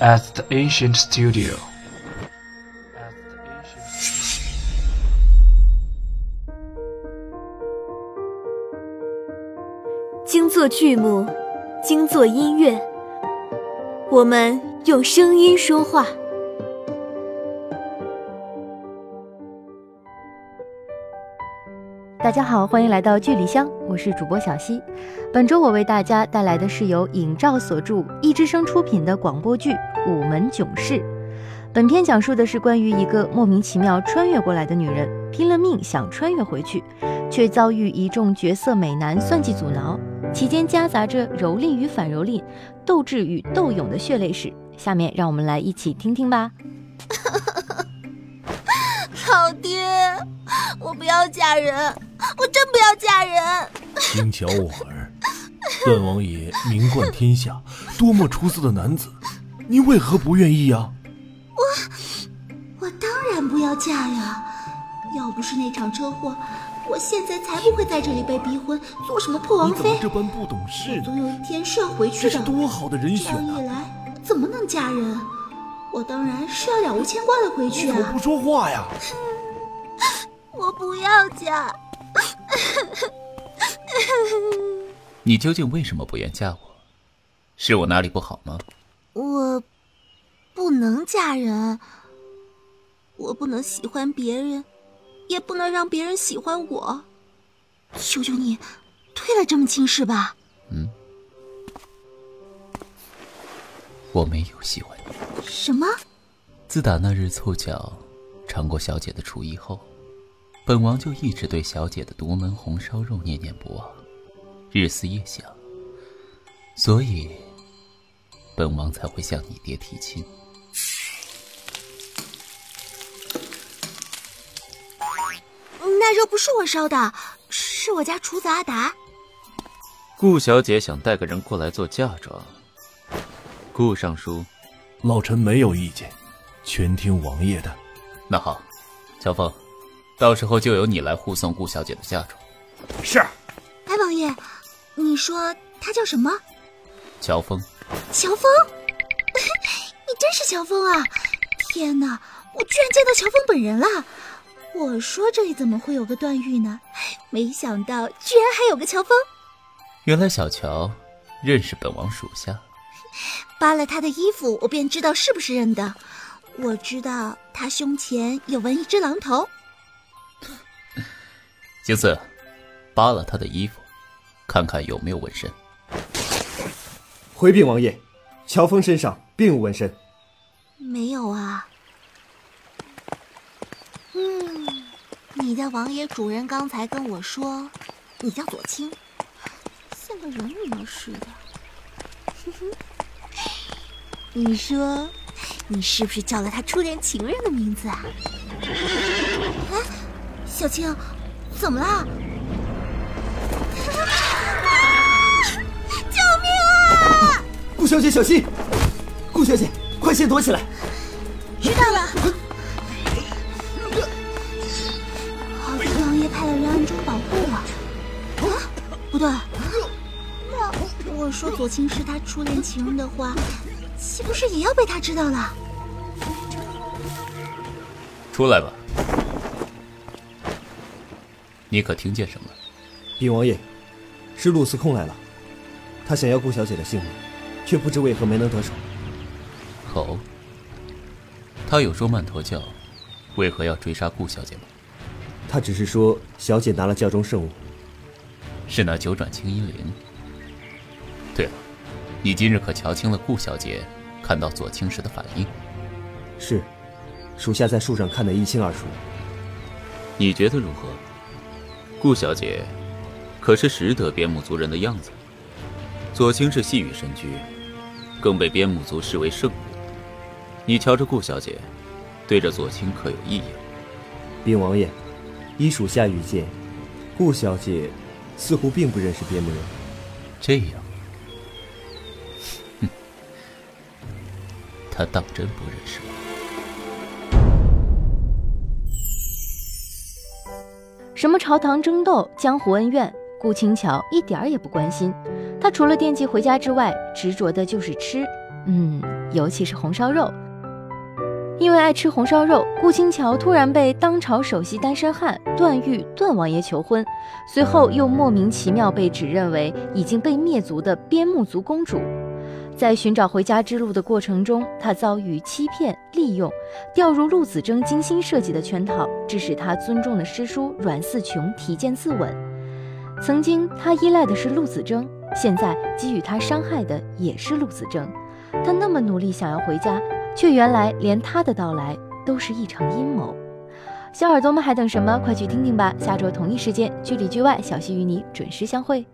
At the ancient studio，at the ancient studio，惊作剧目，惊作音乐，我们用声音说话。大家好，欢迎来到剧里香，我是主播小溪。本周我为大家带来的是由尹照所著、一之声出品的广播剧《午门囧事》。本片讲述的是关于一个莫名其妙穿越过来的女人，拼了命想穿越回去，却遭遇一众绝色美男算计阻挠，其间夹杂着蹂躏与反蹂躏、斗智与斗勇的血泪史。下面让我们来一起听听吧。老爹，我不要嫁人，我真不要嫁人。轻巧我儿，段王爷名冠天下，多么出色的男子，你为何不愿意呀？我我当然不要嫁呀！要不是那场车祸，我现在才不会在这里被逼婚，做什么破王妃？你怎么这般不懂事呢？总有一天是要回去的。这是多好的人选啊！这样一来，怎么能嫁人？我当然是要了无牵挂的回去啊！你怎么不说话呀？我不要嫁。你究竟为什么不愿嫁我？是我哪里不好吗？我不能嫁人，我不能喜欢别人，也不能让别人喜欢我。求求你，退了这门亲事吧。嗯，我没有喜欢你。什么？自打那日凑巧尝过小姐的厨艺后。本王就一直对小姐的独门红烧肉念念不忘，日思夜想，所以本王才会向你爹提亲。那肉不是我烧的，是我家厨子阿达。顾小姐想带个人过来做嫁妆，顾尚书，老臣没有意见，全听王爷的。那好，乔峰。到时候就由你来护送顾小姐的嫁妆。是。哎，王爷，你说他叫什么？乔峰。乔峰，你真是乔峰啊！天哪，我居然见到乔峰本人了！我说这里怎么会有个段誉呢？没想到居然还有个乔峰。原来小乔认识本王属下。扒了他的衣服，我便知道是不是认得。我知道他胸前有纹一只狼头。星四，扒了他的衣服，看看有没有纹身。回禀王爷，乔峰身上并无纹身。没有啊。嗯，你的王爷主人刚才跟我说，你叫左青，像个人模似的。哼哼，你说，你是不是叫了他初恋情人的名字啊？哎，小青。怎么了？救命啊！顾小姐，小心！顾小姐，快先躲起来！知道了。好在王爷派了人暗中保护我。啊，不对，那我说左青是他初恋情人的话，岂不是也要被他知道了？出来吧。你可听见什么？禀王爷，是陆司空来了，他想要顾小姐的性命，却不知为何没能得手。哦，他有说曼陀教为何要追杀顾小姐吗？他只是说小姐拿了教中圣物，是那九转青衣铃。对了，你今日可瞧清了顾小姐看到左青时的反应？是，属下在树上看得一清二楚。你觉得如何？顾小姐，可是识得边牧族人的样子。左青是细雨神驹，更被边牧族视为圣物。你瞧着顾小姐，对着左青可有异样？禀王爷，依属下愚见，顾小姐似乎并不认识边牧人。这样，哼，她当真不认识什么朝堂争斗、江湖恩怨，顾清桥一点儿也不关心。他除了惦记回家之外，执着的就是吃。嗯，尤其是红烧肉。因为爱吃红烧肉，顾清乔突然被当朝首席单身汉段誉段王爷求婚，随后又莫名其妙被指认为已经被灭族的边牧族公主。在寻找回家之路的过程中，他遭遇欺骗、利用，掉入陆子征精心设计的圈套，致使他尊重的师叔阮嗣琼提剑自刎。曾经他依赖的是陆子征，现在给予他伤害的也是陆子征。他那么努力想要回家。却原来连他的到来都是一场阴谋，小耳朵们还等什么？快去听听吧！下周同一时间，剧里剧外，小溪与你准时相会。